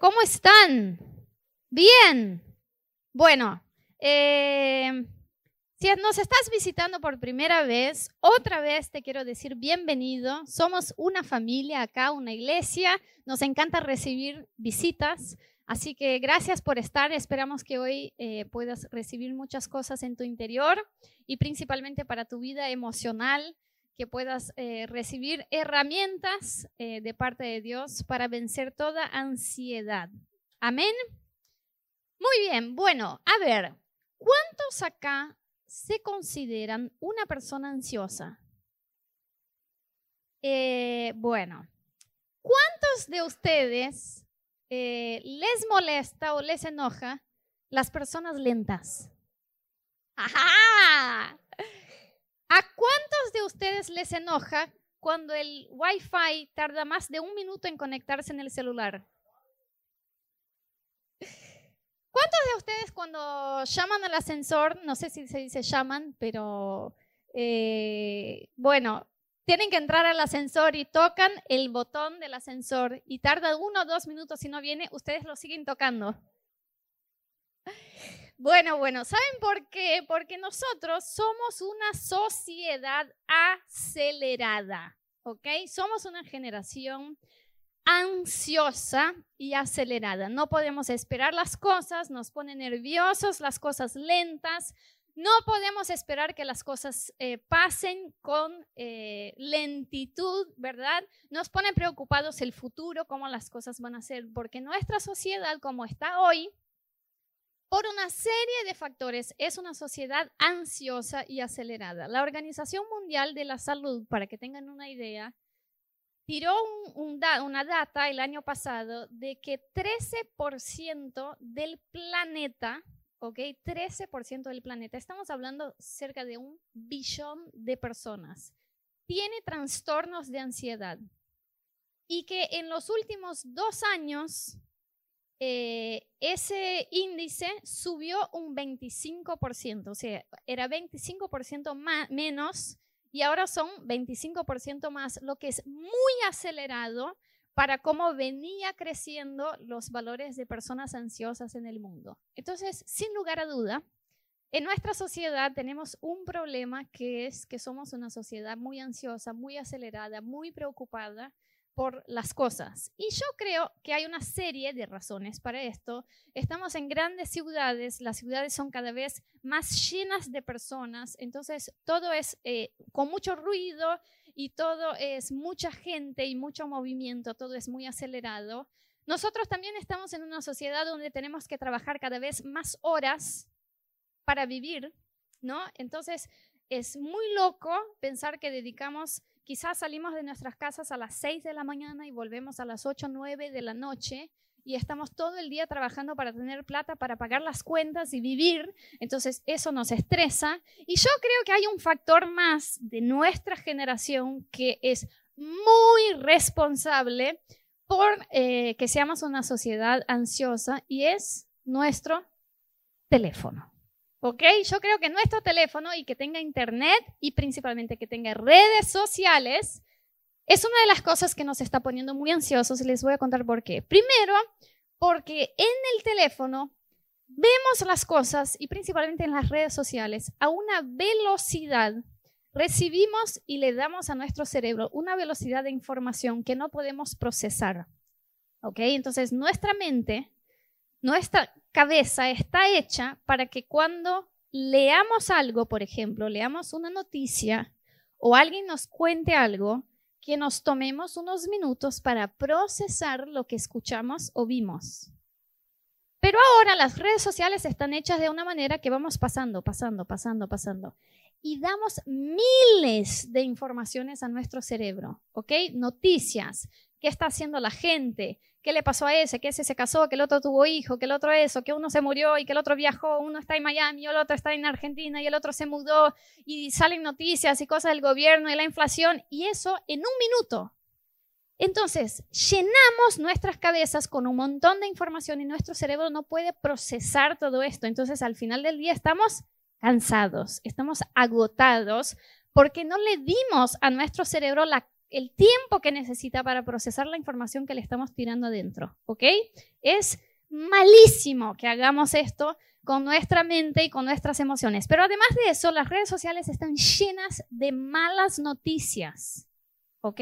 ¿Cómo están? Bien. Bueno, eh, si nos estás visitando por primera vez, otra vez te quiero decir bienvenido. Somos una familia acá, una iglesia. Nos encanta recibir visitas. Así que gracias por estar. Esperamos que hoy eh, puedas recibir muchas cosas en tu interior y principalmente para tu vida emocional que puedas eh, recibir herramientas eh, de parte de Dios para vencer toda ansiedad. Amén. Muy bien, bueno, a ver, ¿cuántos acá se consideran una persona ansiosa? Eh, bueno, ¿cuántos de ustedes les molesta o les enoja las personas lentas? ¡Ajá! ¿A cuántos de ustedes les enoja cuando el Wi-Fi tarda más de un minuto en conectarse en el celular? ¿Cuántos de ustedes cuando llaman al ascensor, no sé si se dice llaman, pero eh, bueno, tienen que entrar al ascensor y tocan el botón del ascensor y tarda uno o dos minutos si no viene, ustedes lo siguen tocando? Bueno, bueno, ¿saben por qué? Porque nosotros somos una sociedad acelerada, ¿ok? Somos una generación ansiosa y acelerada. No podemos esperar las cosas, nos pone nerviosos, las cosas lentas. No podemos esperar que las cosas eh, pasen con eh, lentitud, ¿verdad? Nos pone preocupados el futuro, cómo las cosas van a ser, porque nuestra sociedad como está hoy, por una serie de factores, es una sociedad ansiosa y acelerada. La Organización Mundial de la Salud, para que tengan una idea, tiró una data el año pasado de que 13% del planeta, ¿ok? 13% del planeta, estamos hablando cerca de un billón de personas, tiene trastornos de ansiedad. Y que en los últimos dos años eh, ese índice subió un 25%, o sea, era 25% más, menos y ahora son 25% más, lo que es muy acelerado para cómo venía creciendo los valores de personas ansiosas en el mundo. Entonces, sin lugar a duda, en nuestra sociedad tenemos un problema que es que somos una sociedad muy ansiosa, muy acelerada, muy preocupada por las cosas. Y yo creo que hay una serie de razones para esto. Estamos en grandes ciudades, las ciudades son cada vez más llenas de personas, entonces todo es eh, con mucho ruido y todo es mucha gente y mucho movimiento, todo es muy acelerado. Nosotros también estamos en una sociedad donde tenemos que trabajar cada vez más horas para vivir, ¿no? Entonces es muy loco pensar que dedicamos Quizás salimos de nuestras casas a las 6 de la mañana y volvemos a las 8 o 9 de la noche y estamos todo el día trabajando para tener plata, para pagar las cuentas y vivir. Entonces eso nos estresa. Y yo creo que hay un factor más de nuestra generación que es muy responsable por eh, que seamos una sociedad ansiosa y es nuestro teléfono. ¿Ok? Yo creo que nuestro teléfono y que tenga internet y principalmente que tenga redes sociales es una de las cosas que nos está poniendo muy ansiosos y les voy a contar por qué. Primero, porque en el teléfono vemos las cosas y principalmente en las redes sociales a una velocidad, recibimos y le damos a nuestro cerebro una velocidad de información que no podemos procesar. ¿Ok? Entonces nuestra mente nuestra cabeza está hecha para que cuando leamos algo, por ejemplo, leamos una noticia o alguien nos cuente algo, que nos tomemos unos minutos para procesar lo que escuchamos o vimos. Pero ahora las redes sociales están hechas de una manera que vamos pasando, pasando, pasando, pasando. Y damos miles de informaciones a nuestro cerebro, ¿ok? Noticias, qué está haciendo la gente, qué le pasó a ese, que ese se casó, que el otro tuvo hijo, que el otro eso, que uno se murió y que el otro viajó, uno está en Miami, el otro está en Argentina y el otro se mudó. Y salen noticias y cosas del gobierno y la inflación y eso en un minuto. Entonces, llenamos nuestras cabezas con un montón de información y nuestro cerebro no puede procesar todo esto. Entonces, al final del día estamos cansados, estamos agotados porque no le dimos a nuestro cerebro la el tiempo que necesita para procesar la información que le estamos tirando adentro, ¿ok? Es malísimo que hagamos esto con nuestra mente y con nuestras emociones. Pero además de eso, las redes sociales están llenas de malas noticias, ¿ok?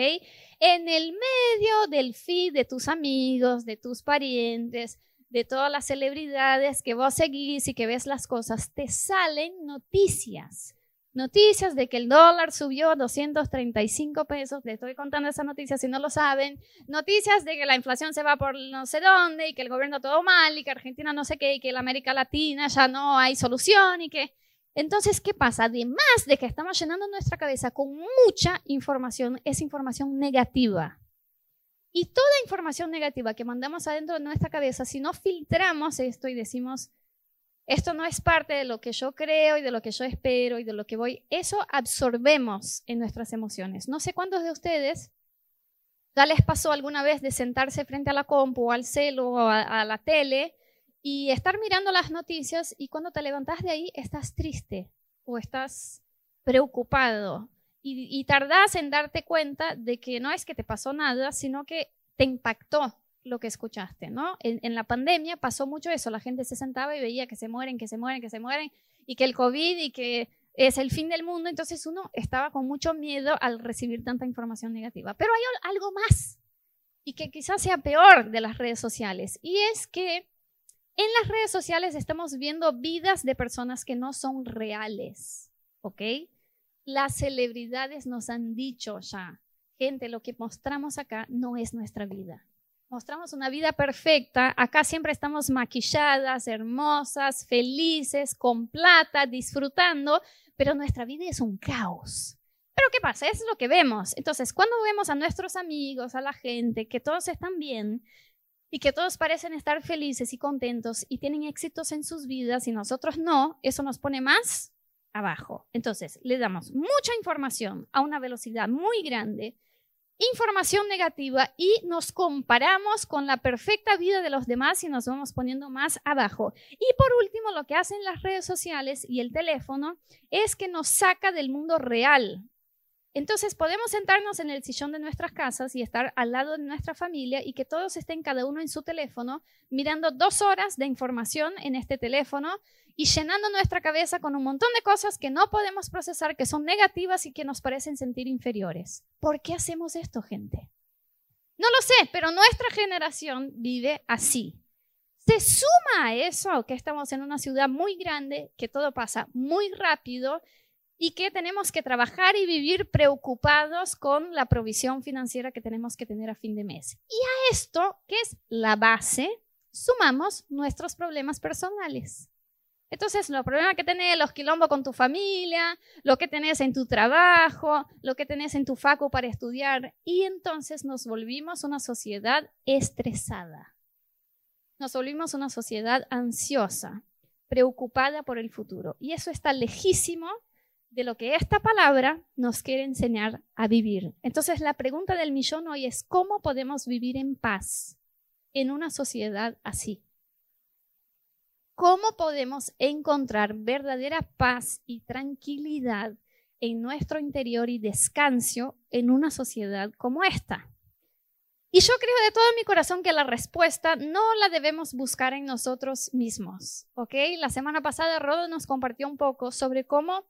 En el medio del feed de tus amigos, de tus parientes, de todas las celebridades que vos seguís y que ves las cosas, te salen noticias Noticias de que el dólar subió a 235 pesos. Les estoy contando esa noticia si no lo saben. Noticias de que la inflación se va por no sé dónde y que el gobierno todo mal y que Argentina no sé qué y que en América Latina ya no hay solución y que... Entonces, ¿qué pasa? Además de que estamos llenando nuestra cabeza con mucha información, es información negativa. Y toda información negativa que mandamos adentro de nuestra cabeza, si no filtramos esto y decimos, esto no es parte de lo que yo creo y de lo que yo espero y de lo que voy. Eso absorbemos en nuestras emociones. No sé cuántos de ustedes ya les pasó alguna vez de sentarse frente a la compu o al celo o a, la tele y estar mirando las noticias y cuando te levantas de ahí estás triste o estás preocupado y, y tardás en darte cuenta de que no es que te pasó nada, sino que te impactó lo que escuchaste, ¿no? En, la pandemia pasó mucho eso, la gente se sentaba y veía que se mueren, que se mueren, que se mueren, y que el COVID y que es el fin del mundo, entonces uno estaba con mucho miedo al recibir tanta información negativa. Pero hay algo más, y que quizás sea peor de las redes sociales, y es que en las redes sociales estamos viendo vidas de personas que no son reales, ¿ok? Las celebridades nos han dicho ya, gente, lo que mostramos acá no es nuestra vida mostramos una vida perfecta, acá siempre estamos maquilladas, hermosas, felices, con plata, disfrutando, pero nuestra vida es un caos. Pero ¿qué pasa? Es lo que vemos. Entonces, cuando vemos a nuestros amigos, a la gente, que todos están bien y que todos parecen estar felices y contentos y tienen éxitos en sus vidas y nosotros no, eso nos pone más abajo. Entonces, le damos mucha información a una velocidad muy grande información negativa y nos comparamos con la perfecta vida de los demás y nos vamos poniendo más abajo. Y por último, lo que hacen las redes sociales y el teléfono es que nos saca del mundo real, entonces podemos sentarnos en el sillón de nuestras casas y estar al lado de nuestra familia y que todos estén cada uno en su teléfono mirando dos horas de información en este teléfono y llenando nuestra cabeza con un montón de cosas que no podemos procesar, que son negativas y que nos parecen sentir inferiores. ¿Por qué hacemos esto, gente? No lo sé, pero nuestra generación vive así. Se suma a eso que estamos en una ciudad muy grande, que todo pasa muy rápido y que tenemos que trabajar y vivir preocupados con la provisión financiera que tenemos que tener a fin de mes. Y a esto, que es la base, sumamos nuestros problemas personales. Entonces, los problemas que tenés, los quilombos con tu familia, lo que tenés en tu trabajo, lo que tenés en tu faco para estudiar, y entonces nos volvimos una sociedad estresada. Nos volvimos una sociedad ansiosa, preocupada por el futuro. Y eso está lejísimo de lo que esta palabra nos quiere enseñar a vivir. Entonces la pregunta del millón hoy es, ¿cómo podemos vivir en paz en una sociedad así? ¿Cómo podemos encontrar verdadera paz y tranquilidad en nuestro interior y descanso en una sociedad como esta? Y yo creo de todo mi corazón que la respuesta no la debemos buscar en nosotros mismos, ¿ok? La semana pasada Rodo nos compartió un poco sobre cómo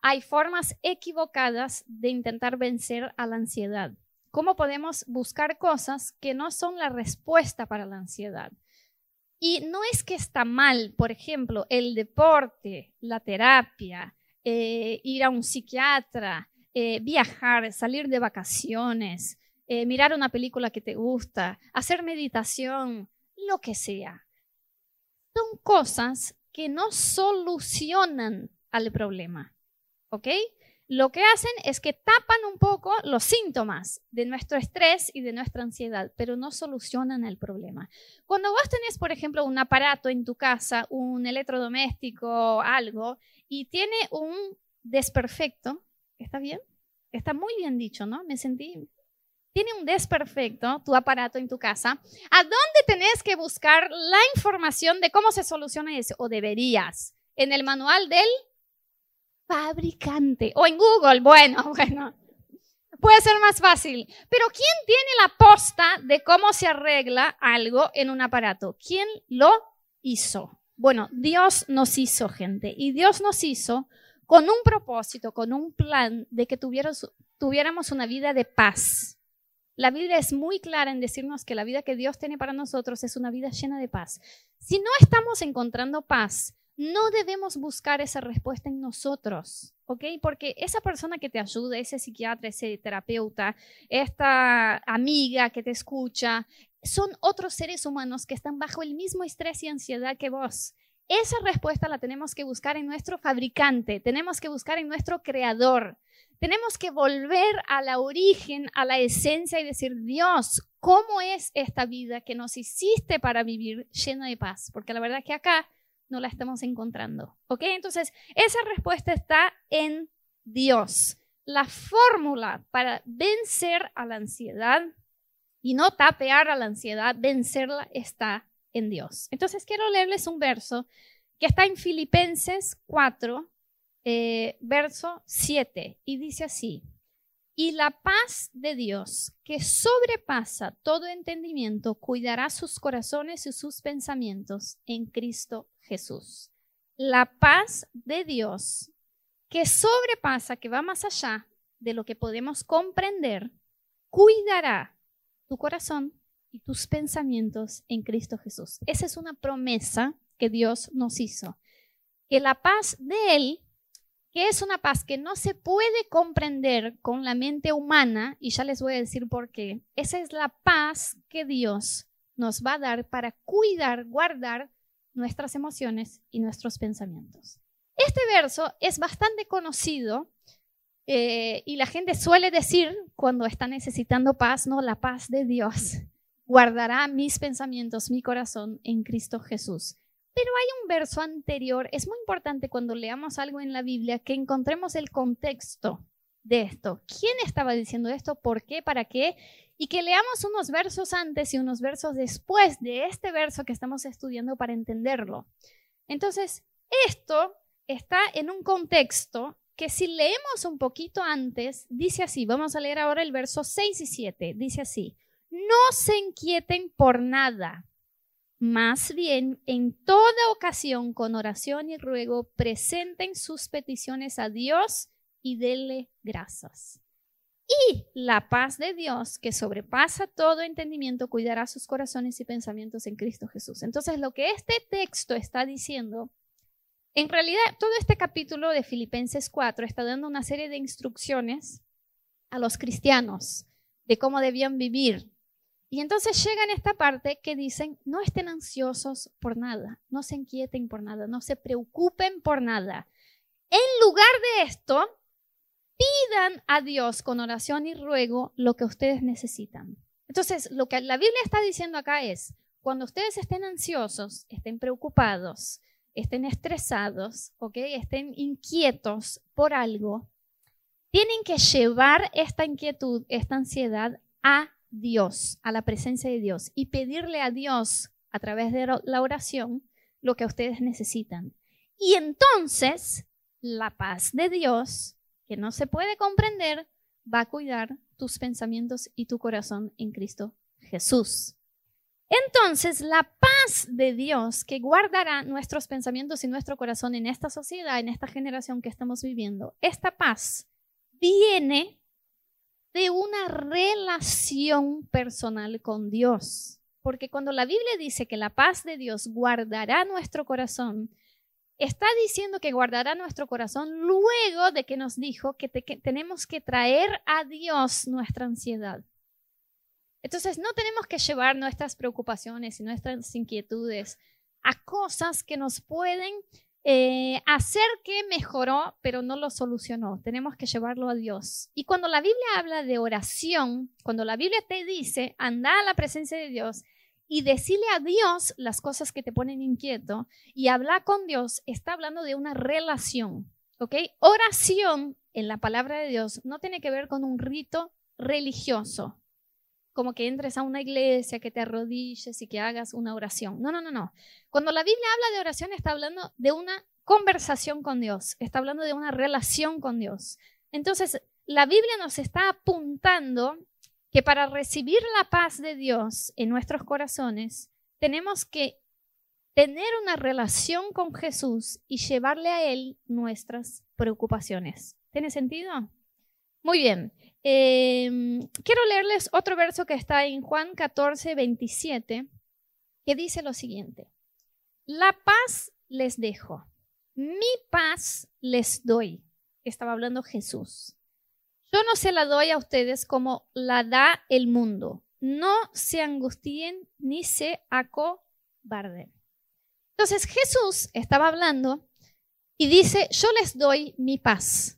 hay formas equivocadas de intentar vencer a la ansiedad. ¿Cómo podemos buscar cosas que no son la respuesta para la ansiedad? Y no es que está mal, por ejemplo, el deporte, la terapia, eh, ir a un psiquiatra, eh, viajar, salir de vacaciones, eh, mirar una película que te gusta, hacer meditación, lo que sea. Son cosas que no solucionan al problema. ¿Ok? Lo que hacen es que tapan un poco los síntomas de nuestro estrés y de nuestra ansiedad, pero no solucionan el problema. Cuando vos tenés, por ejemplo, un aparato en tu casa, un electrodoméstico, algo, y tiene un desperfecto, ¿está bien? Está muy bien dicho, ¿no? Me sentí tiene un desperfecto tu aparato en tu casa, ¿a dónde tenés que buscar la información de cómo se soluciona eso? O deberías, en el manual del fabricante. O en Google, bueno, bueno. puede ser más fácil. Pero ¿quién tiene la posta de cómo se arregla algo en un aparato? ¿Quién lo hizo? Bueno, Dios nos hizo gente y Dios nos hizo con un propósito, con un plan de que tuviéramos una vida de paz. La Biblia es muy clara en decirnos que la vida que Dios tiene para nosotros es una vida llena de paz. Si no estamos encontrando paz, no debemos buscar esa respuesta en nosotros, ¿ok? Porque esa persona que te ayuda, ese psiquiatra, ese terapeuta, esta amiga que te escucha, son otros seres humanos que están bajo el mismo estrés y ansiedad que vos. Esa respuesta la tenemos que buscar en nuestro fabricante, tenemos que buscar en nuestro creador. Tenemos que volver a la origen, a la esencia y decir, Dios, ¿cómo es esta vida que nos hiciste para vivir llena de paz? Porque la verdad es que acá no la estamos encontrando. ¿Ok? Entonces, esa respuesta está en Dios. La fórmula para vencer a la ansiedad y no tapear a la ansiedad, vencerla está en Dios. Entonces, quiero leerles un verso que está en Filipenses 4, eh, verso 7, y dice así. Y la paz de Dios, que sobrepasa todo entendimiento, cuidará sus corazones y sus pensamientos en Cristo Jesús. La paz de Dios, que sobrepasa, que va más allá de lo que podemos comprender, cuidará tu corazón y tus pensamientos en Cristo Jesús. Esa es una promesa que Dios nos hizo. Que la paz de Él que es una paz que no se puede comprender con la mente humana, y ya les voy a decir por qué. Esa es la paz que Dios nos va a dar para cuidar, guardar nuestras emociones y nuestros pensamientos. Este verso es bastante conocido eh, y la gente suele decir cuando está necesitando paz, no, la paz de Dios guardará mis pensamientos, mi corazón en Cristo Jesús. Pero hay un verso anterior, es muy importante cuando leamos algo en la Biblia que encontremos el contexto de esto. ¿Quién estaba diciendo esto? ¿Por qué? ¿Para qué? Y que leamos unos versos antes y unos versos después de este verso que estamos estudiando para entenderlo. Entonces, esto está en un contexto que si leemos un poquito antes, dice así, vamos a leer ahora el verso 6 y 7, dice así, no se inquieten por nada más bien, en toda ocasión, con oración y ruego, presenten sus peticiones a Dios y denle gracias. Y la paz de Dios, que sobrepasa todo entendimiento, cuidará sus corazones y pensamientos en Cristo Jesús. Entonces, lo que este texto está diciendo, en realidad, todo este capítulo de Filipenses 4 está dando una serie de instrucciones a los cristianos de cómo debían vivir, y entonces llegan esta parte que dicen, no estén ansiosos por nada, no se inquieten por nada, no se preocupen por nada. En lugar de esto, pidan a Dios con oración y ruego lo que ustedes necesitan. Entonces, lo que la Biblia está diciendo acá es, cuando ustedes estén ansiosos, estén preocupados, estén estresados, ¿ok? Estén inquietos por algo, tienen que llevar esta inquietud, esta ansiedad a Dios, a la presencia de Dios y pedirle a Dios a través de la oración lo que ustedes necesitan. Y entonces la paz de Dios, que no se puede comprender, va a cuidar tus pensamientos y tu corazón en Cristo Jesús. Entonces, la paz de Dios que guardará nuestros pensamientos y nuestro corazón en esta sociedad, en esta generación que estamos viviendo, esta paz viene de una relación personal con Dios. Porque cuando la Biblia dice que la paz de Dios guardará nuestro corazón, está diciendo que guardará nuestro corazón luego de que nos dijo que, tenemos que traer a Dios nuestra ansiedad. Entonces no tenemos que llevar nuestras preocupaciones y nuestras inquietudes a cosas que nos pueden eh, hacer que mejoró, pero no lo solucionó. Tenemos que llevarlo a Dios. Y cuando la Biblia habla de oración, cuando la Biblia te dice, anda a la presencia de Dios y decirle a Dios las cosas que te ponen inquieto y habla con Dios, está hablando de una relación. ¿Ok? Oración en la palabra de Dios no tiene que ver con un rito religioso como que entres a una iglesia, que te arrodilles y que hagas una oración. No, no, no, no. Cuando la Biblia habla de oración está hablando de una conversación con Dios, está hablando de una relación con Dios. Entonces, la Biblia nos está apuntando que para recibir la paz de Dios en nuestros corazones, tenemos que tener una relación con Jesús y llevarle a Él nuestras preocupaciones. ¿Tiene sentido? Muy bien. Em, quiero leerles otro verso que está en Juan 14, 27, que dice lo siguiente. La paz les dejo, mi paz les doy. Estaba hablando Jesús. Yo no se la doy a ustedes como la da el mundo. No se angustien ni se acobarden. Entonces Jesús estaba hablando y dice, yo les doy mi paz.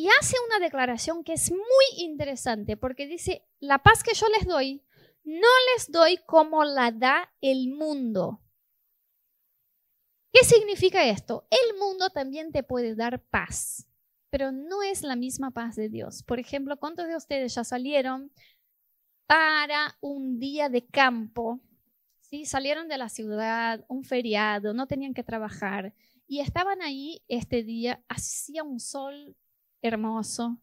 Y hace una declaración que es muy interesante porque dice, la paz que yo les doy, no les doy como la da el mundo. ¿Qué significa esto? El mundo también te puede dar paz pero no es la misma paz de Dios. Por ejemplo, ¿cuántos de ustedes ya salieron para un día de campo? ¿sí? Salieron de la ciudad, un feriado, no tenían que trabajar y estaban ahí este día, hacía un sol hermoso,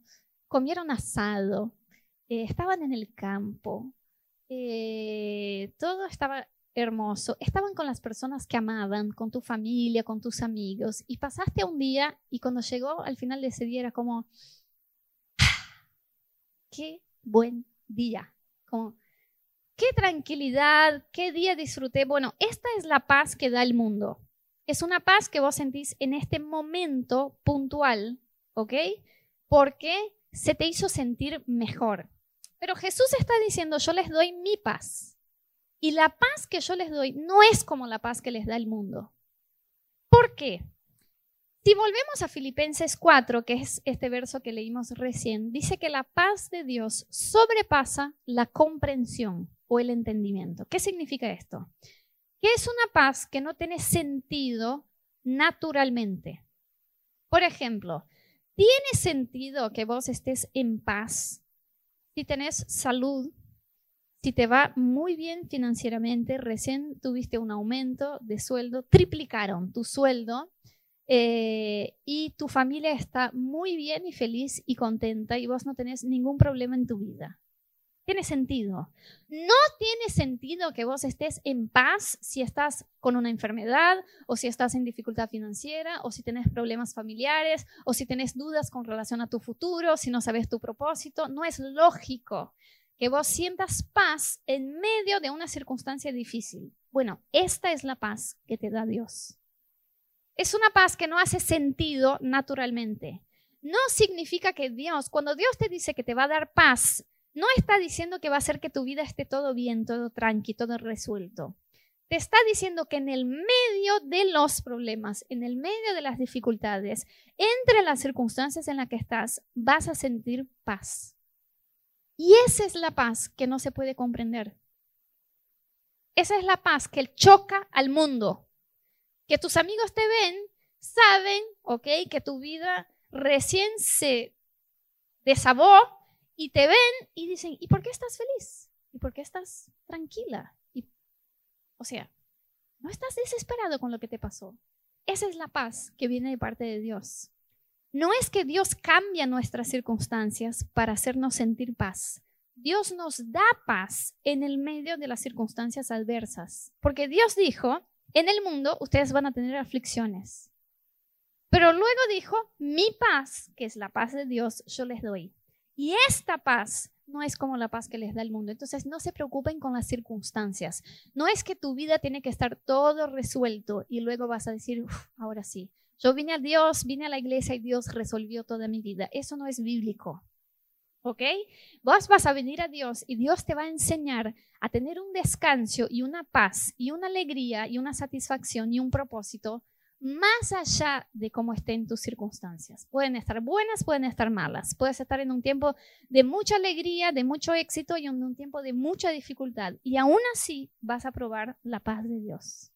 comieron asado, eh, estaban en el campo, eh, todo estaba hermoso. Estaban con las personas que amaban, con tu familia, con tus amigos, y pasaste un día y cuando llegó al final de ese día era como, ah, qué buen día, como, qué tranquilidad, qué día disfruté. Bueno, esta es la paz que da el mundo. Es una paz que vos sentís en este momento puntual, ¿ok? Porque se te hizo sentir mejor. Pero Jesús está diciendo, yo les doy mi paz. Y la paz que yo les doy no es como la paz que les da el mundo. ¿Por qué? Si volvemos a Filipenses 4, que es este verso que leímos recién, dice que la paz de Dios sobrepasa la comprensión o el entendimiento. ¿Qué significa esto? Que es una paz que no tiene sentido naturalmente. Por ejemplo, ¿tiene sentido que vos estés en paz si tenés salud, si te va muy bien financieramente, recién tuviste un aumento de sueldo, triplicaron tu sueldo eh, y tu familia está muy bien y feliz y contenta y vos no tenés ningún problema en tu vida. Tiene sentido. No tiene sentido que vos estés en paz si estás con una enfermedad o si estás en dificultad financiera o si tenés problemas familiares o si tenés dudas con relación a tu futuro, si no sabes tu propósito. No es lógico que vos sientas paz en medio de una circunstancia difícil. Bueno, esta es la paz que te da Dios. Es una paz que no hace sentido naturalmente. No significa que Dios, cuando Dios te dice que te va a dar paz, no está diciendo que va a hacer que tu vida esté todo bien, todo tranqui, todo resuelto. Te está diciendo que en el medio de los problemas, en el medio de las dificultades, entre las circunstancias en las que estás, vas a sentir paz. Y esa es la paz que no se puede comprender. Esa es la paz que choca al mundo. Que tus amigos te ven, saben, ok, que tu vida recién se desabó y te ven y dicen, ¿y por qué estás feliz? ¿Y por qué estás tranquila? Y, o sea, no estás desesperado con lo que te pasó. Esa es la paz que viene de parte de Dios. No es que Dios cambia nuestras circunstancias para hacernos sentir paz. Dios nos da paz en el medio de las circunstancias adversas. Porque Dios dijo, en el mundo ustedes van a tener aflicciones. Pero luego dijo, mi paz, que es la paz de Dios, yo les doy. Y esta paz no es como la paz que les da el mundo. Entonces no se preocupen con las circunstancias. No es que tu vida tiene que estar todo resuelto y luego vas a decir, ahora sí, yo vine a Dios, vine a la iglesia y Dios resolvió toda mi vida. Eso no es bíblico. ¿Ok? Vos vas a venir a Dios y Dios te va a enseñar a tener un descanso y una paz y una alegría y una satisfacción y un propósito más allá de cómo estén tus circunstancias. Pueden estar buenas, pueden estar malas. Puedes estar en un tiempo de mucha alegría, de mucho éxito y en un tiempo de mucha dificultad. Y aún así vas a probar la paz de Dios.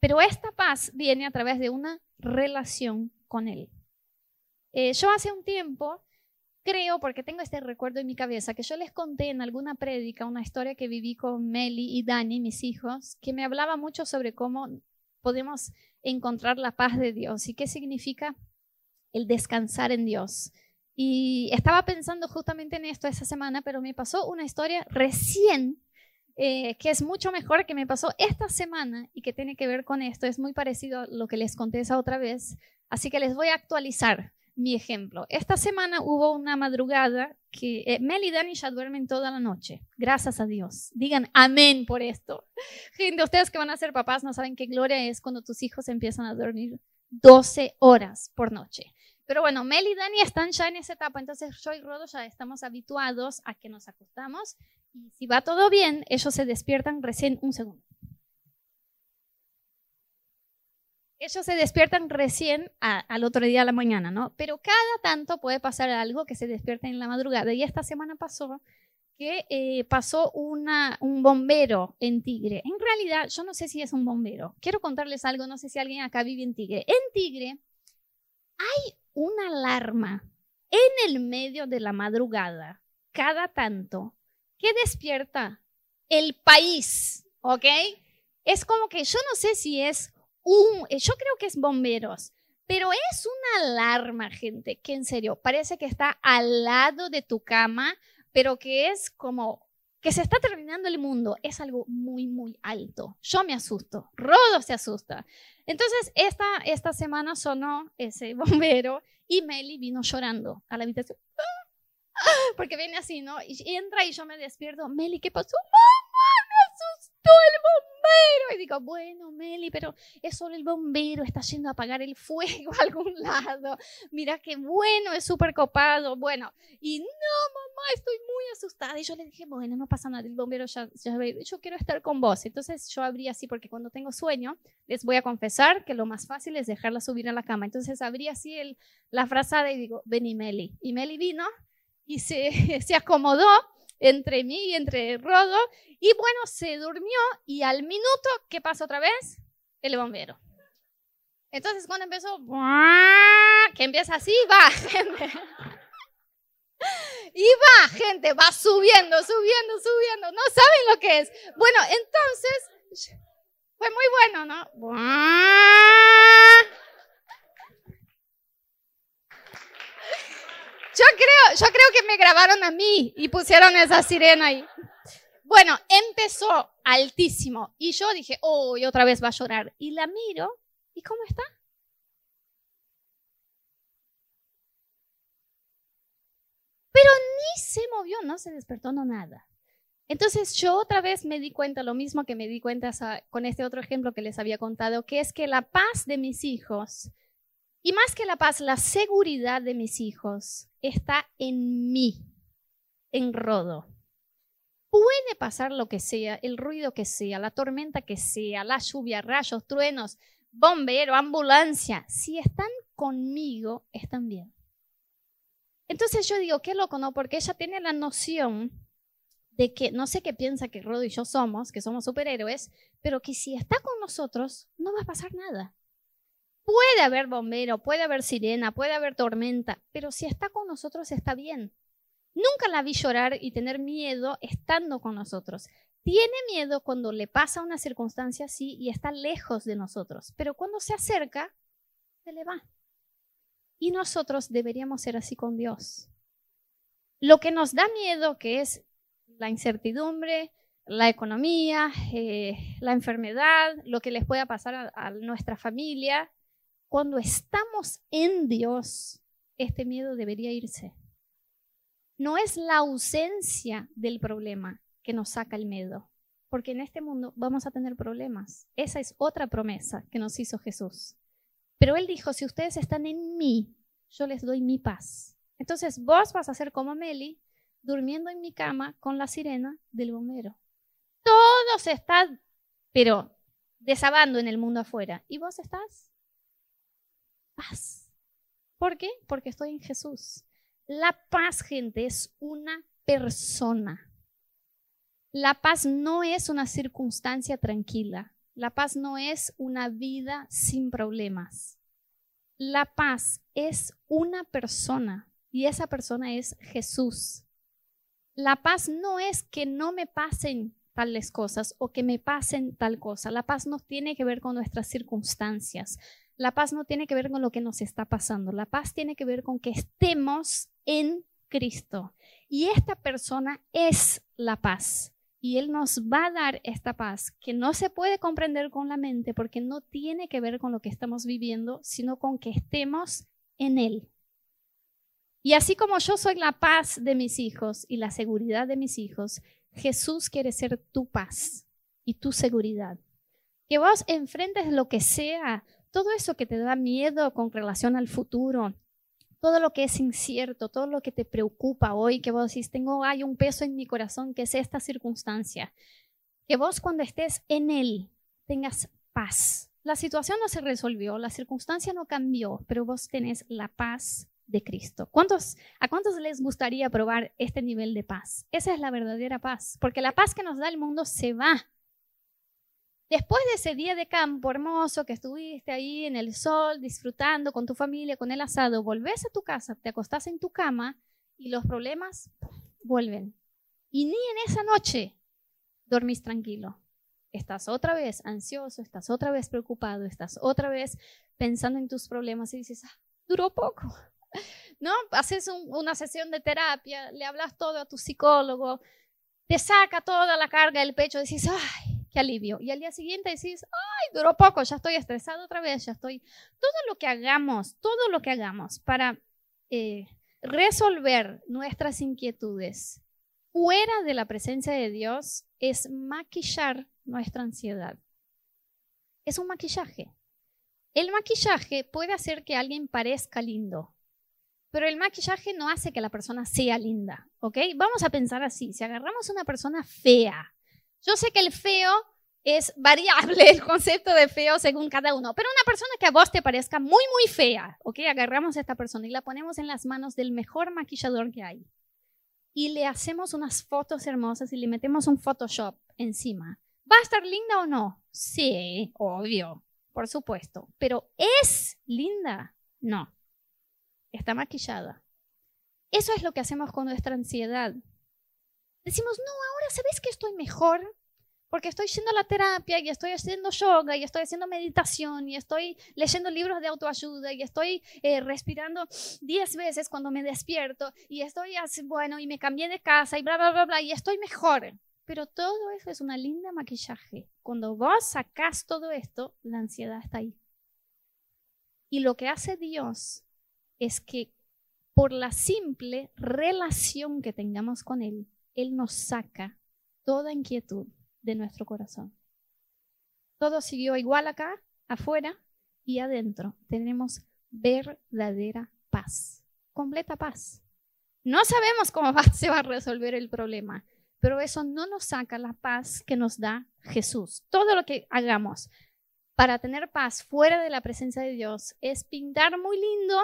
Pero esta paz viene a través de una relación con Él. Eh, yo hace un tiempo, creo, porque tengo este recuerdo en mi cabeza, que yo les conté en alguna prédica una historia que viví con Meli y Dani, mis hijos, que me hablaba mucho sobre cómo podemos encontrar la paz de Dios y qué significa el descansar en Dios. Y estaba pensando justamente en esto esa semana, pero me pasó una historia recién eh, que es mucho mejor que me pasó esta semana y que tiene que ver con esto. Es muy parecido a lo que les conté esa otra vez. Así que les voy a actualizar mi ejemplo. Esta semana hubo una madrugada que eh, Mel y Dani ya duermen toda la noche. Gracias a Dios. Digan amén por esto. Gente, ustedes que van a ser papás no saben qué gloria es cuando tus hijos empiezan a dormir 12 horas por noche. Pero bueno, Mel y Dani están ya en esa etapa, entonces yo y Rodo ya estamos habituados a que nos acostamos y si va todo bien, ellos se despiertan recién un segundo. Ellos se despiertan recién al otro día a la mañana, ¿no? Pero cada tanto puede pasar algo que se despierten en la madrugada. Y esta semana pasó que eh, pasó una, un bombero en Tigre. En realidad, yo no sé si es un bombero. Quiero contarles algo, no sé si alguien acá vive en Tigre. En Tigre hay una alarma en el medio de la madrugada, cada tanto, que despierta el país, ¿ok? Es como que yo no sé si es un, yo creo que es bomberos, pero es una alarma, gente, que en serio, parece que está al lado de tu cama, pero que es como que se está terminando el mundo. Es algo muy, muy alto. Yo me asusto, Rodo se asusta. Entonces, esta, esta semana sonó ese bombero y Meli vino llorando a la habitación. Porque viene así, ¿no? Y entra y yo me despierto. Meli, ¿qué pasó? ¡Mamá! Y digo, bueno, Meli, pero es solo el bombero, está yendo a apagar el fuego a algún lado. Mira qué bueno, es súper copado. Bueno, y no, mamá, estoy muy asustada. Y yo le dije, bueno, no pasa nada, el bombero ya, ya yo quiero estar con vos. Entonces yo abrí así, porque cuando tengo sueño, les voy a confesar que lo más fácil es dejarla subir a la cama. Entonces abrí así la frazada y digo, ven y Meli. Y Meli vino y se, se acomodó entre mí y entre Rodo. Y bueno, se durmió y al minuto, ¿qué pasa otra vez? El bombero. Entonces cuando empezó, que empieza así, va, gente. Y va, gente, va subiendo, subiendo, subiendo. No saben lo que es. Bueno, entonces, fue muy bueno, ¿no? Yo creo, yo creo que me grabaron a mí y pusieron esa sirena ahí. Bueno, empezó altísimo y yo dije, oh, y otra vez va a llorar. Y la miro, ¿y cómo está? Pero ni se movió, no se despertó, no nada. Entonces yo otra vez me di cuenta, lo mismo que me di cuenta con este otro ejemplo que les había contado, que es que la paz de mis hijos y más que la paz, la seguridad de mis hijos está en mí, en Rodo. Puede pasar lo que sea, el ruido que sea, la tormenta que sea, la lluvia, rayos, truenos, bombero, ambulancia. Si están conmigo, están bien. Entonces yo digo, qué loco, ¿no? Porque ella tiene la noción de que, no sé qué piensa que Rodo y yo somos, que somos superhéroes, pero que si está con nosotros, no va a pasar nada. Puede haber bombero, puede haber sirena, puede haber tormenta, pero si está con nosotros está bien. Nunca la vi llorar y tener miedo estando con nosotros. Tiene miedo cuando le pasa una circunstancia así y está lejos de nosotros, pero cuando se acerca, se le va. Y nosotros deberíamos ser así con Dios. Lo que nos da miedo, que es la incertidumbre, la economía, eh, la enfermedad, lo que les pueda pasar a nuestra familia, cuando estamos en Dios, este miedo debería irse. No es la ausencia del problema que nos saca el miedo, porque en este mundo vamos a tener problemas. Esa es otra promesa que nos hizo Jesús. Pero Él dijo, si ustedes están en mí, yo les doy mi paz. Entonces vos vas a ser como Meli, durmiendo en mi cama con la sirena del bombero. Todo se está, pero desabando en el mundo afuera. ¿Y vos estás? Paz. ¿Por qué? Porque estoy en Jesús. La paz, gente, es una persona. La paz no es una circunstancia tranquila. La paz no es una vida sin problemas. La paz es una persona y esa persona es Jesús. La paz no es que no me pasen tales cosas o que me pasen tal cosa. La paz no tiene que ver con nuestras circunstancias. La paz no tiene que ver con lo que nos está pasando. La paz tiene que ver con que estemos en Cristo. Y esta persona es la paz. Y Él nos va a dar esta paz que no se puede comprender con la mente porque no tiene que ver con lo que estamos viviendo, sino con que estemos en Él. Y así como yo soy la paz de mis hijos y la seguridad de mis hijos, Jesús quiere ser tu paz y tu seguridad. Que vos enfrentes lo que sea, todo eso que te da miedo con relación al futuro, todo lo que es incierto, todo lo que te preocupa hoy, que vos decís, tengo, hay un peso en mi corazón que es esta circunstancia. Que vos cuando estés en él tengas paz. La situación no se resolvió, la circunstancia no cambió, pero vos tenés la paz de Cristo. ¿Cuántos, ¿A cuántos les gustaría probar este nivel de paz? Esa es la verdadera paz, porque la paz que nos da el mundo se va. Después de ese día de campo hermoso que estuviste ahí en el sol, disfrutando con tu familia, con el asado, volvés a tu casa, te acostás en tu cama y los problemas vuelven. Y ni en esa noche dormís tranquilo. Estás otra vez ansioso, estás otra vez preocupado, estás otra vez pensando en tus problemas y dices, ah, duró poco. ¿No? Haces una sesión de terapia, le hablas todo a tu psicólogo, te saca toda la carga del pecho, dices, ay, qué alivio. Y al día siguiente decís, ay, duró poco, ya estoy estresado otra vez, ya estoy. Todo lo que hagamos, todo lo que hagamos para eh, resolver nuestras inquietudes fuera de la presencia de Dios es maquillar nuestra ansiedad. Es un maquillaje. El maquillaje puede hacer que alguien parezca lindo, pero el maquillaje no hace que la persona sea linda, ¿ok? Vamos a pensar así, si agarramos una persona fea, yo sé que el feo es variable, el concepto de feo según cada uno, pero una persona que a vos te parezca muy, muy fea, ¿ok? Agarramos a esta persona y la ponemos en las manos del mejor maquillador que hay. Y le hacemos unas fotos hermosas y le metemos un Photoshop encima. ¿Va a estar linda o no? Sí, obvio, por supuesto. Pero ¿es linda? No está maquillada. Eso es lo que hacemos con nuestra ansiedad. Decimos, no, ahora sabes que estoy mejor porque estoy yendo a la terapia y estoy haciendo yoga y estoy haciendo meditación y estoy leyendo libros de autoayuda y estoy eh, respirando 10 veces cuando me despierto y estoy así, bueno, y me cambié de casa y bla, bla, bla, bla, y estoy mejor. Pero todo eso es una linda maquillaje. Cuando vos sacás todo esto, la ansiedad está ahí. Y lo que hace Dios es que por la simple relación que tengamos con Él, Él nos saca toda inquietud de nuestro corazón. Todo siguió igual acá, afuera y adentro. Tenemos verdadera paz, completa paz. No sabemos cómo se va a resolver el problema, pero eso no nos saca la paz que nos da Jesús. Todo lo que hagamos para tener paz fuera de la presencia de Dios es pintar muy lindo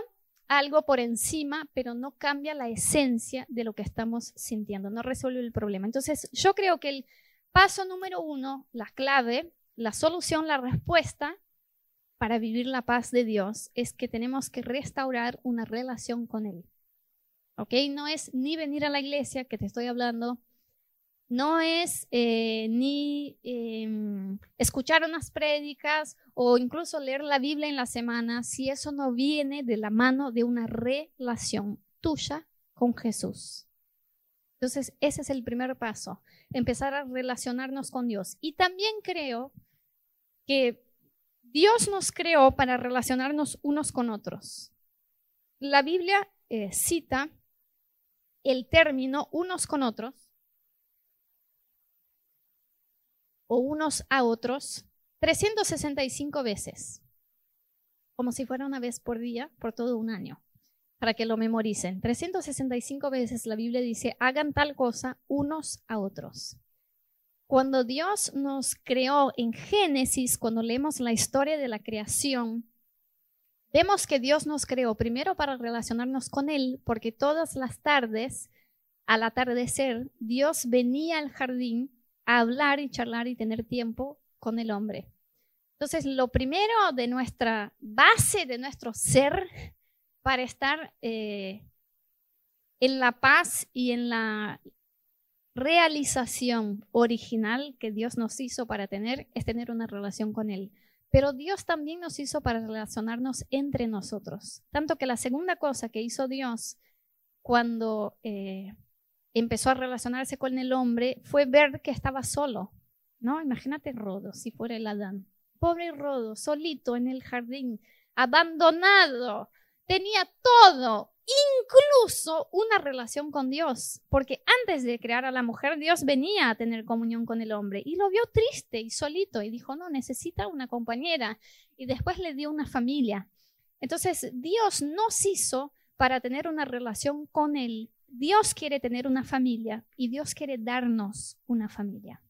algo por encima, pero no cambia la esencia de lo que estamos sintiendo, no resuelve el problema. Entonces, yo creo que el paso número uno, la clave, la solución, la respuesta para vivir la paz de Dios es que tenemos que restaurar una relación con Él. ¿Ok? No es ni venir a la iglesia que te estoy hablando, no es eh, ni em, escuchar unas prédicas o incluso leer la Biblia en la semana si eso no viene de la mano de una relación tuya con Jesús. Entonces, ese es el primer paso, empezar a relacionarnos con Dios. Y también creo que Dios nos creó para relacionarnos unos con otros. La Biblia eh, cita el término unos con otros o unos a otros 365 veces, como si fuera una vez por día por todo un año, para que lo memoricen. 365 veces la Biblia dice, hagan tal cosa unos a otros. Cuando Dios nos creó en Génesis, cuando leemos la historia de la creación, vemos que Dios nos creó primero para relacionarnos con Él, porque todas las tardes, al atardecer, Dios venía al jardín hablar y charlar y tener tiempo con el hombre. Entonces, lo primero de nuestra base, de nuestro ser, para estar eh, en la paz y en la realización original que Dios nos hizo para tener, es tener una relación con Él. Pero Dios también nos hizo para relacionarnos entre nosotros. Tanto que la segunda cosa que hizo Dios cuando eh, empezó a relacionarse con el hombre fue ver que estaba solo, ¿no? Imagínate Rodo, si fuera el Adán. Pobre Rodo, solito en el jardín, abandonado, tenía todo, incluso una relación con Dios, porque antes de crear a la mujer, Dios venía a tener comunión con el hombre y lo vio triste y solito y dijo, no, necesita una compañera y después le dio una familia. Entonces, Dios nos hizo para tener una relación con Él. Dios quiere tener una familia y Dios quiere darnos una familia.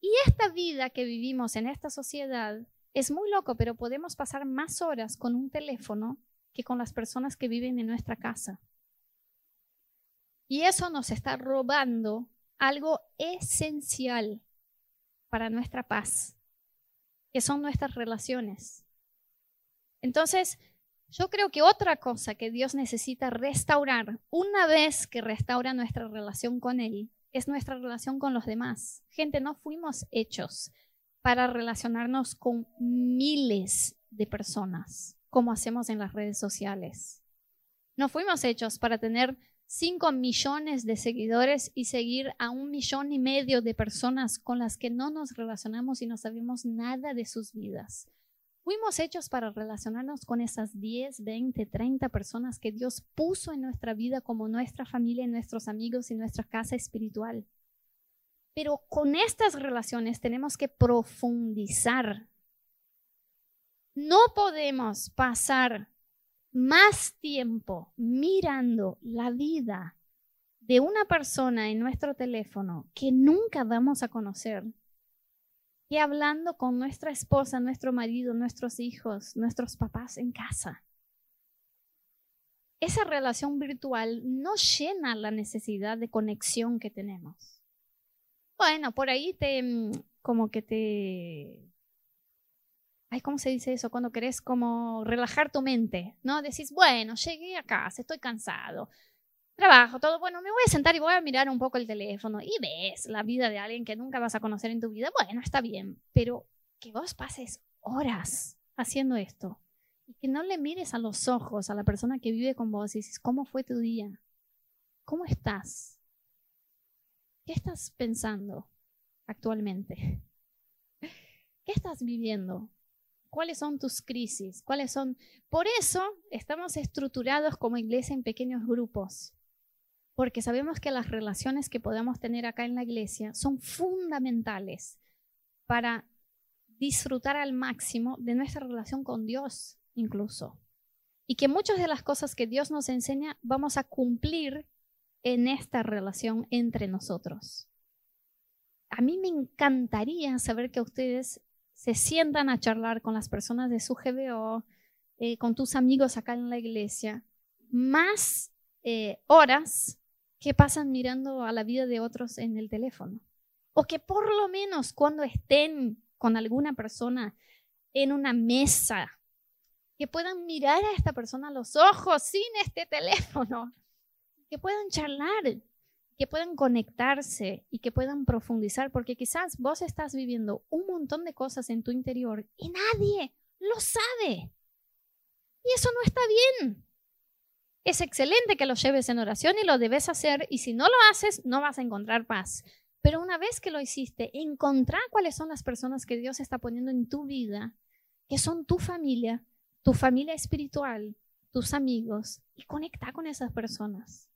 Y esta vida que vivimos en esta sociedad es muy loco, pero podemos pasar más horas con un teléfono que con las personas que viven en nuestra casa. Y eso nos está robando algo esencial para nuestra paz, que son nuestras relaciones. Entonces, yo creo que otra cosa que Dios necesita restaurar una vez que restaura nuestra relación con Él es nuestra relación con los demás. Gente, no fuimos hechos para relacionarnos con miles de personas como hacemos en las redes sociales. No fuimos hechos para tener 5 millones de seguidores y seguir a un millón y medio de personas con las que no nos relacionamos y no sabemos nada de sus vidas. Fuimos hechos para relacionarnos con esas 10, 20, 30 personas que Dios puso en nuestra vida como nuestra familia, nuestros amigos y nuestra casa espiritual. Pero con estas relaciones tenemos que profundizar no podemos pasar más tiempo mirando la vida de una persona en nuestro teléfono que nunca vamos a conocer que hablando con nuestra esposa, nuestro marido, nuestros hijos, nuestros papás en casa. Esa relación virtual no llena la necesidad de conexión que tenemos. Bueno, por ahí te mm, como que te ay, ¿cómo se dice eso? Cuando querés como relajar tu mente, ¿no? Decís, bueno, llegué a casa, estoy cansado, trabajo, todo, bueno, me voy a sentar y voy a mirar un poco el teléfono y ves la vida de alguien que nunca vas a conocer en tu vida, bueno, está bien, pero que vos pases horas haciendo esto y que no le mires a los ojos a la persona que vive con vos y dices, ¿cómo fue tu día? ¿Cómo estás? ¿Qué estás pensando actualmente? ¿Qué estás viviendo? ¿Cuáles son tus crisis? ¿Cuáles son? Por eso estamos estructurados como iglesia en pequeños grupos, porque sabemos que las relaciones que podemos tener acá en la iglesia son fundamentales para disfrutar al máximo de nuestra relación con Dios incluso. Y que muchas de las cosas que Dios nos enseña vamos a cumplir en esta relación entre nosotros. A mí me encantaría saber que ustedes se sientan a charlar con las personas de su GBO, eh, con tus amigos acá en la iglesia, más eh, horas que pasan mirando a la vida de otros en el teléfono. O que por lo menos cuando estén con alguna persona en una mesa, que puedan mirar a esta persona a los ojos sin este teléfono, que puedan charlar, que puedan conectarse y que puedan profundizar, porque quizás vos estás viviendo un montón de cosas en tu interior y nadie lo sabe. Y eso no está bien. Es excelente que lo lleves en oración y lo debes hacer, y si no lo haces, no vas a encontrar paz. Pero una vez que lo hiciste, encontrá cuáles son las personas que Dios está poniendo en tu vida, que son tu familia, tu familia espiritual, tus amigos, y conecta con esas personas.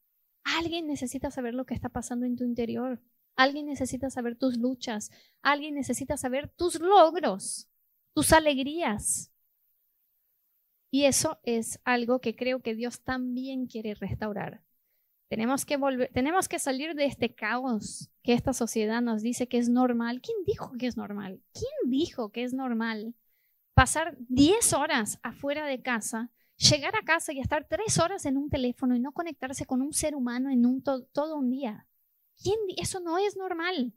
Alguien necesita saber lo que está pasando en tu interior. Alguien necesita saber tus luchas. Alguien necesita saber tus logros, tus alegrías. Y eso es algo que creo que Dios también quiere restaurar. Tenemos que, volver, tenemos que salir de este caos que esta sociedad nos dice que es normal. ¿Quién dijo que es normal? ¿Quién dijo que es normal pasar 10 horas afuera de casa llegar a casa y estar tres horas en un teléfono y no conectarse con un ser humano en un todo un día. ¿Quién, eso no es normal.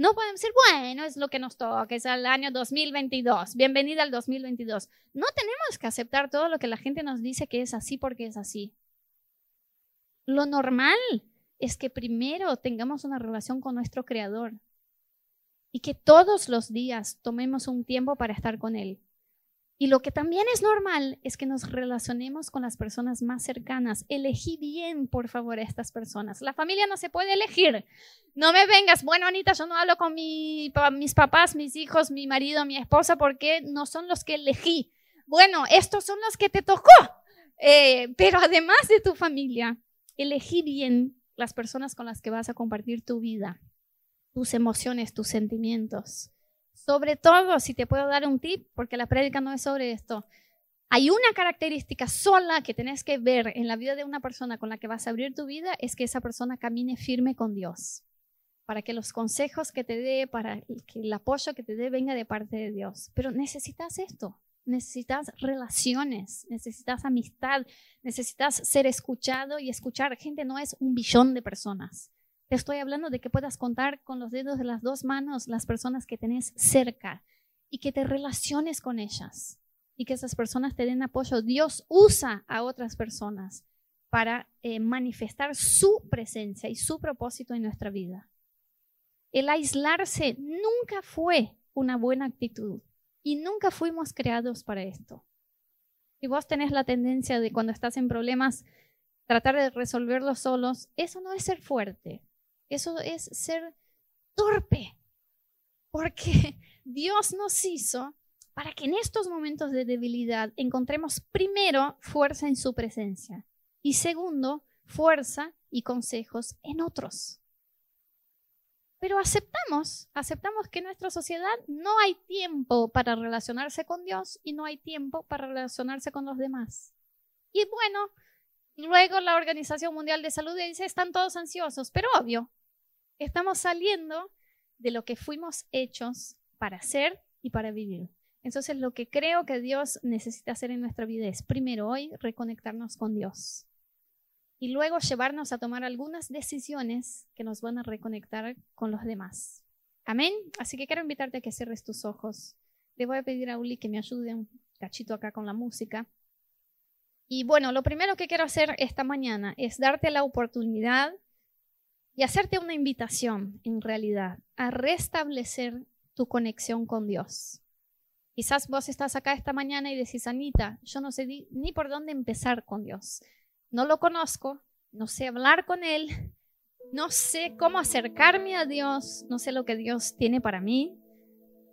No podemos decir, bueno, es lo que nos toca, es el año 2022, bienvenida al 2022. No tenemos que aceptar todo lo que la gente nos dice que es así porque es así. Lo normal es que primero tengamos una relación con nuestro Creador y que todos los días tomemos un tiempo para estar con Él Y lo que también es normal es que nos relacionemos con las personas más cercanas. Elegí bien, por favor, a estas personas. La familia no se puede elegir. No me vengas, bueno, Anita, yo no hablo con mi, mis papás, mis hijos, mi marido, mi esposa, porque no son los que elegí. Bueno, estos son los que te tocó. Eh, pero además de tu familia, elegí bien las personas con las que vas a compartir tu vida, tus emociones, tus sentimientos sobre todo, si te puedo dar un tip, porque la prédica no es sobre esto, hay una característica sola que tenés que ver en la vida de una persona con la que vas a abrir tu vida, es que esa persona camine firme con Dios, para que los consejos que te dé, para que el apoyo que te dé venga de parte de Dios. Pero necesitas esto, necesitas relaciones, necesitas amistad, necesitas ser escuchado y escuchar. Gente no es un billón de personas. Te estoy hablando de que puedas contar con los dedos de las dos manos las personas que tenés cerca y que te relaciones con ellas y que esas personas te den apoyo. Dios usa a otras personas para eh, manifestar su presencia y su propósito en nuestra vida. El aislarse nunca fue una buena actitud y nunca fuimos creados para esto. Si vos tenés la tendencia de cuando estás en problemas tratar de resolverlos solos, eso no es ser fuerte. Eso es ser torpe, porque Dios nos hizo para que en estos momentos de debilidad encontremos primero fuerza en su presencia y segundo, fuerza y consejos en otros. Pero aceptamos, aceptamos que en nuestra sociedad no hay tiempo para relacionarse con Dios y no hay tiempo para relacionarse con los demás. Y bueno, luego la Organización Mundial de Salud dice, están todos ansiosos, pero obvio, Estamos saliendo de lo que fuimos hechos para hacer y para vivir. Entonces lo que creo que Dios necesita hacer en nuestra vida es primero hoy reconectarnos con Dios y luego llevarnos a tomar algunas decisiones que nos van a reconectar con los demás. Amén. Así que quiero invitarte a que cierres tus ojos. Le voy a pedir a Uli que me ayude un cachito acá con la música. Y bueno, lo primero que quiero hacer esta mañana es darte la oportunidad y hacerte una invitación, en realidad, a restablecer tu conexión con Dios. Quizás vos estás acá esta mañana y decís, Anita, yo no sé ni por dónde empezar con Dios. No lo conozco, no sé hablar con Él, no sé cómo acercarme a Dios, no sé lo que Dios tiene para mí.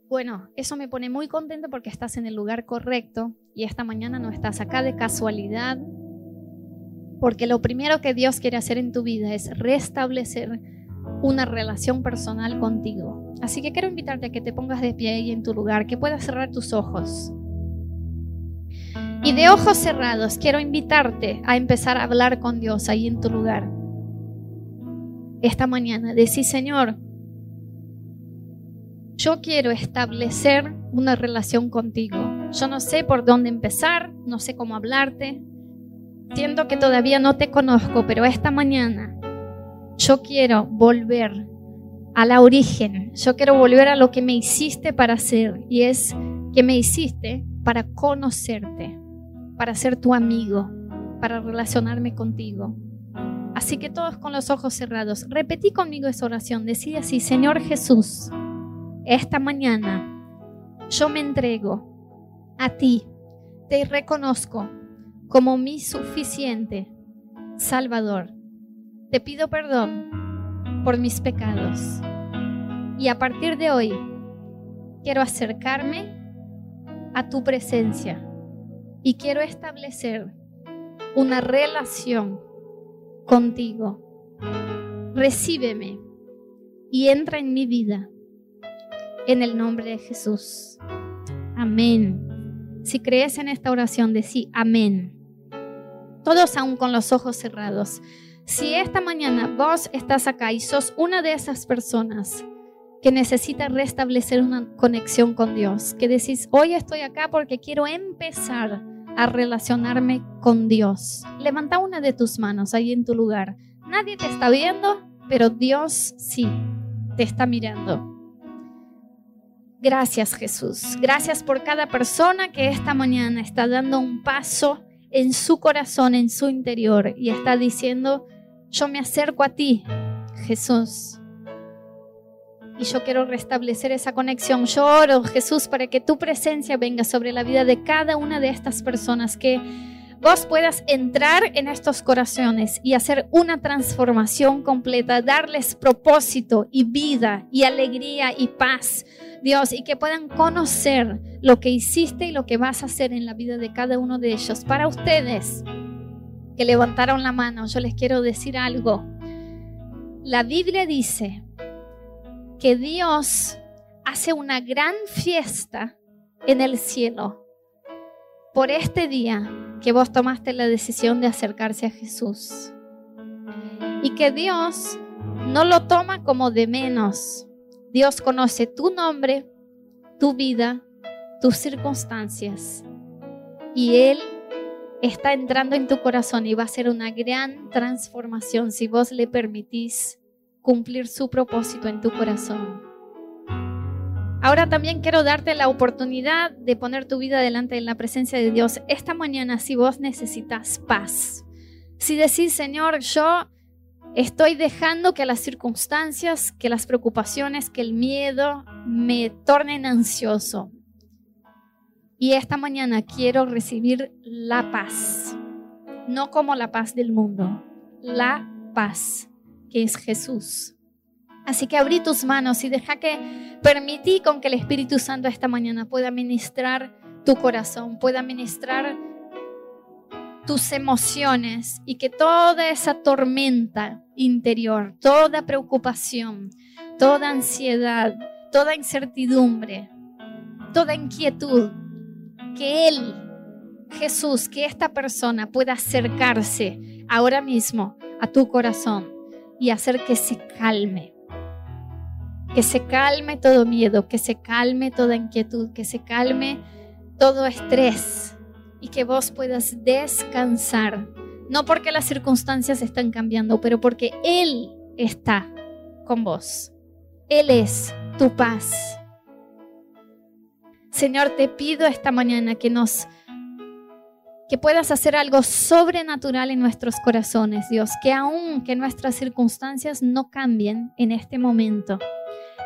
Bueno, eso me pone muy contento porque estás en el lugar correcto y esta mañana no estás acá de casualidad, porque lo primero que Dios quiere hacer en tu vida es restablecer una relación personal contigo. Así que quiero invitarte a que te pongas de pie ahí en tu lugar, que puedas cerrar tus ojos. Y de ojos cerrados, quiero invitarte a empezar a hablar con Dios ahí en tu lugar. Esta mañana, decir, Señor, yo quiero establecer una relación contigo. Yo no sé por dónde empezar, no sé cómo hablarte, Siento que todavía no te conozco, pero esta mañana yo quiero volver a la origen. Yo quiero volver a lo que me hiciste para hacer y es que me hiciste para conocerte, para ser tu amigo, para relacionarme contigo. Así que todos con los ojos cerrados, repetí conmigo esa oración. Decía así, Señor Jesús, esta mañana yo me entrego a ti, te reconozco como mi suficiente Salvador. Te pido perdón por mis pecados. Y a partir de hoy quiero acercarme a tu presencia y quiero establecer una relación contigo. Recíbeme y entra en mi vida. En el nombre de Jesús. Amén. Si crees en esta oración, decí amén todos aún con los ojos cerrados. Si esta mañana vos estás acá y sos una de esas personas que necesita restablecer una conexión con Dios, que decís, hoy estoy acá porque quiero empezar a relacionarme con Dios. Levanta una de tus manos ahí en tu lugar. Nadie te está viendo, pero Dios sí te está mirando. Gracias Jesús. Gracias por cada persona que esta mañana está dando un paso en su corazón, en su interior, y está diciendo, yo me acerco a ti, Jesús. y yo quiero restablecer esa conexión. Yo oro, Jesús, para que tu presencia venga sobre la vida de cada una de estas personas, que vos puedas entrar en estos corazones y hacer una transformación completa, darles propósito y vida y alegría y paz, Dios, y que puedan conocer lo que hiciste y lo que vas a hacer en la vida de cada uno de ellos. Para ustedes que levantaron la mano, yo les quiero decir algo. La Biblia dice que Dios hace una gran fiesta en el cielo por este día que vos tomaste la decisión de acercarse a Jesús. Y que Dios no lo toma como de menos. Dios conoce tu nombre, tu vida, tus circunstancias. Y Él está entrando en tu corazón y va a ser una gran transformación si vos le permitís cumplir su propósito en tu corazón. Ahora también quiero darte la oportunidad de poner tu vida delante de la presencia de Dios. Esta mañana, si vos necesitas paz, si decís, Señor, yo estoy dejando que las circunstancias, que las preocupaciones, que el miedo me tornen ansioso, y esta mañana quiero recibir la paz, no como la paz del mundo, la paz que es Jesús. Así que abrí tus manos y deja que permití con que el Espíritu Santo esta mañana pueda ministrar tu corazón, pueda ministrar tus emociones y que toda esa tormenta interior, toda preocupación, toda ansiedad, toda incertidumbre, toda inquietud, que Él, Jesús, que esta persona pueda acercarse ahora mismo a tu corazón y hacer que se calme. Que se calme todo miedo, que se calme toda inquietud, que se calme todo estrés y que vos puedas descansar. No porque las circunstancias están cambiando, pero porque Él está con vos. Él es tu paz. Señor, te pido esta mañana que nos que puedas hacer algo sobrenatural en nuestros corazones, Dios, que aun que nuestras circunstancias no cambien en este momento,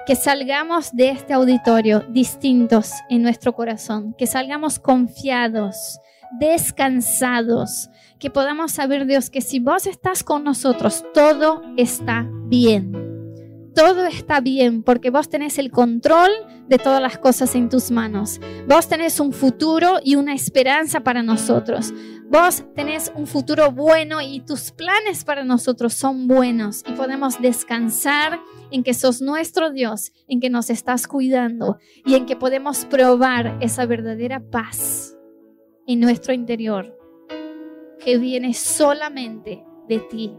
que salgamos de este auditorio distintos en nuestro corazón, que salgamos confiados, descansados, que podamos saber, Dios, que si vos estás con nosotros, todo está bien todo está bien porque vos tenés el control de todas las cosas en tus manos. Vos tenés un futuro y una esperanza para nosotros. Vos tenés un futuro bueno y tus planes para nosotros son buenos y podemos descansar en que sos nuestro Dios, en que nos estás cuidando y en que podemos probar esa verdadera paz en nuestro interior que viene solamente de ti.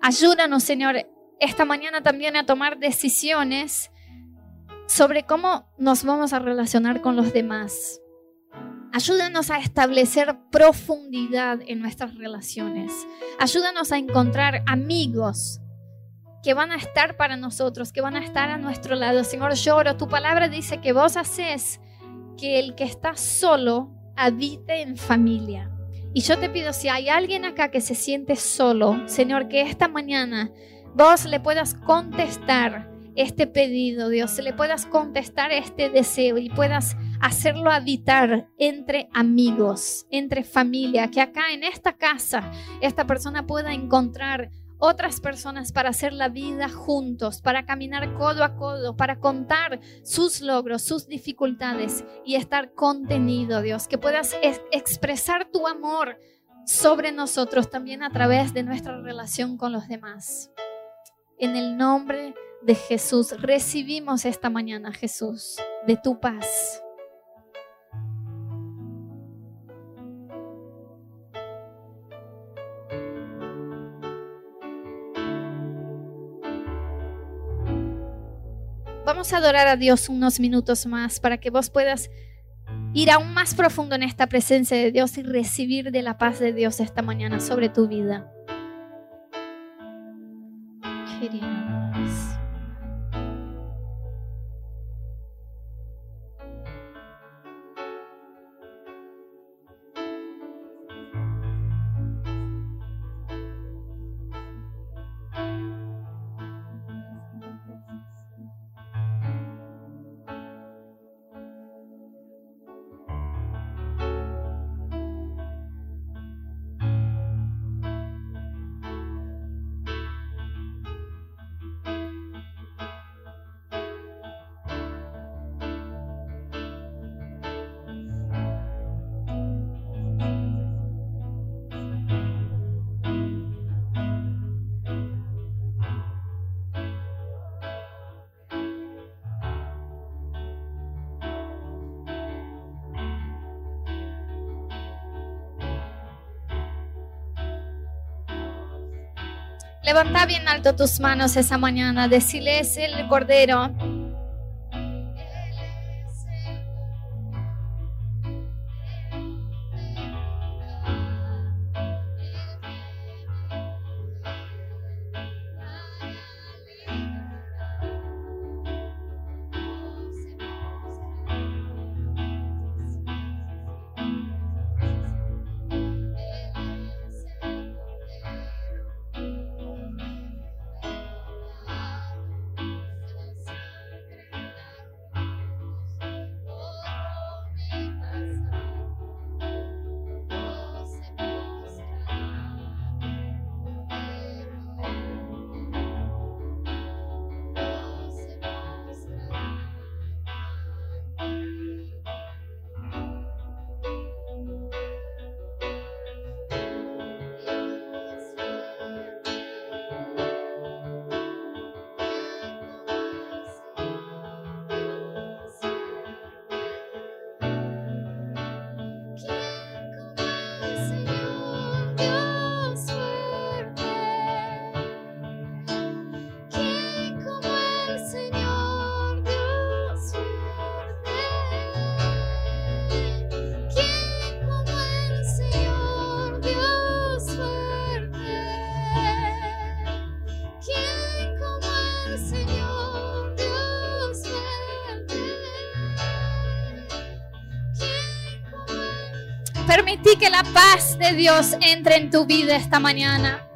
Ayúdanos, Señor, esta mañana también a tomar decisiones sobre cómo nos vamos a relacionar con los demás. Ayúdanos a establecer profundidad en nuestras relaciones. Ayúdanos a encontrar amigos que van a estar para nosotros, que van a estar a nuestro lado. Señor, lloro. Tu palabra dice que vos haces que el que está solo habite en familia. Y yo te pido, si hay alguien acá que se siente solo, Señor, que esta mañana vos le puedas contestar este pedido, Dios, le puedas contestar este deseo y puedas hacerlo habitar entre amigos, entre familia, que acá en esta casa esta persona pueda encontrar otras personas para hacer la vida juntos, para caminar codo a codo, para contar sus logros, sus dificultades y estar contenido, Dios, que puedas expresar tu amor sobre nosotros también a través de nuestra relación con los demás. En el nombre de Jesús recibimos esta mañana, Jesús, de tu paz. Vamos a adorar a Dios unos minutos más para que vos puedas ir aún más profundo en esta presencia de Dios y recibir de la paz de Dios esta mañana sobre tu vida. queridos. Levanta bien alto tus manos esa mañana. Decirle es el Cordero. Permití que la paz de Dios entre en tu vida esta mañana.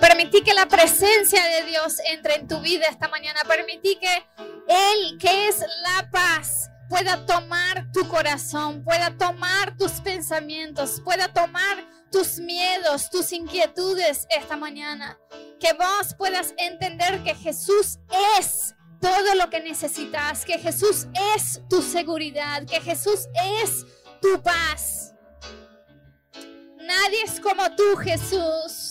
Permití que la presencia de Dios entre en tu vida esta mañana. Permití que Él, que es la paz, pueda tomar tu corazón, pueda tomar tus pensamientos, pueda tomar tus miedos, tus inquietudes esta mañana. Que vos puedas entender que Jesús es todo lo que necesitas, que Jesús es tu seguridad, que Jesús es tu paz. Nadie es como tú, Jesús.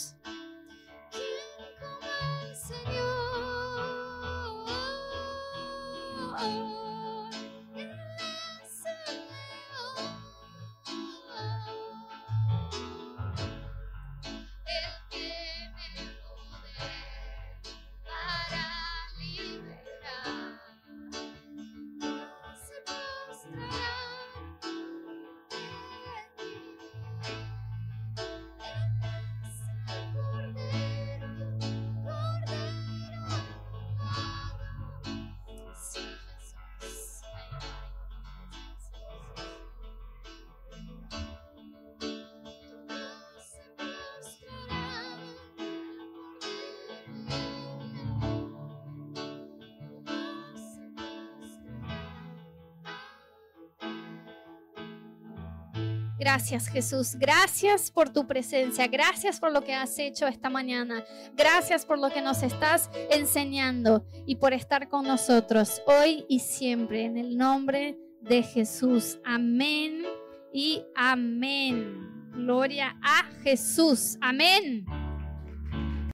Gracias Jesús, gracias por tu presencia, gracias por lo que has hecho esta mañana, gracias por lo que nos estás enseñando y por estar con nosotros hoy y siempre en el nombre de Jesús. Amén y amén. Gloria a Jesús. Amén.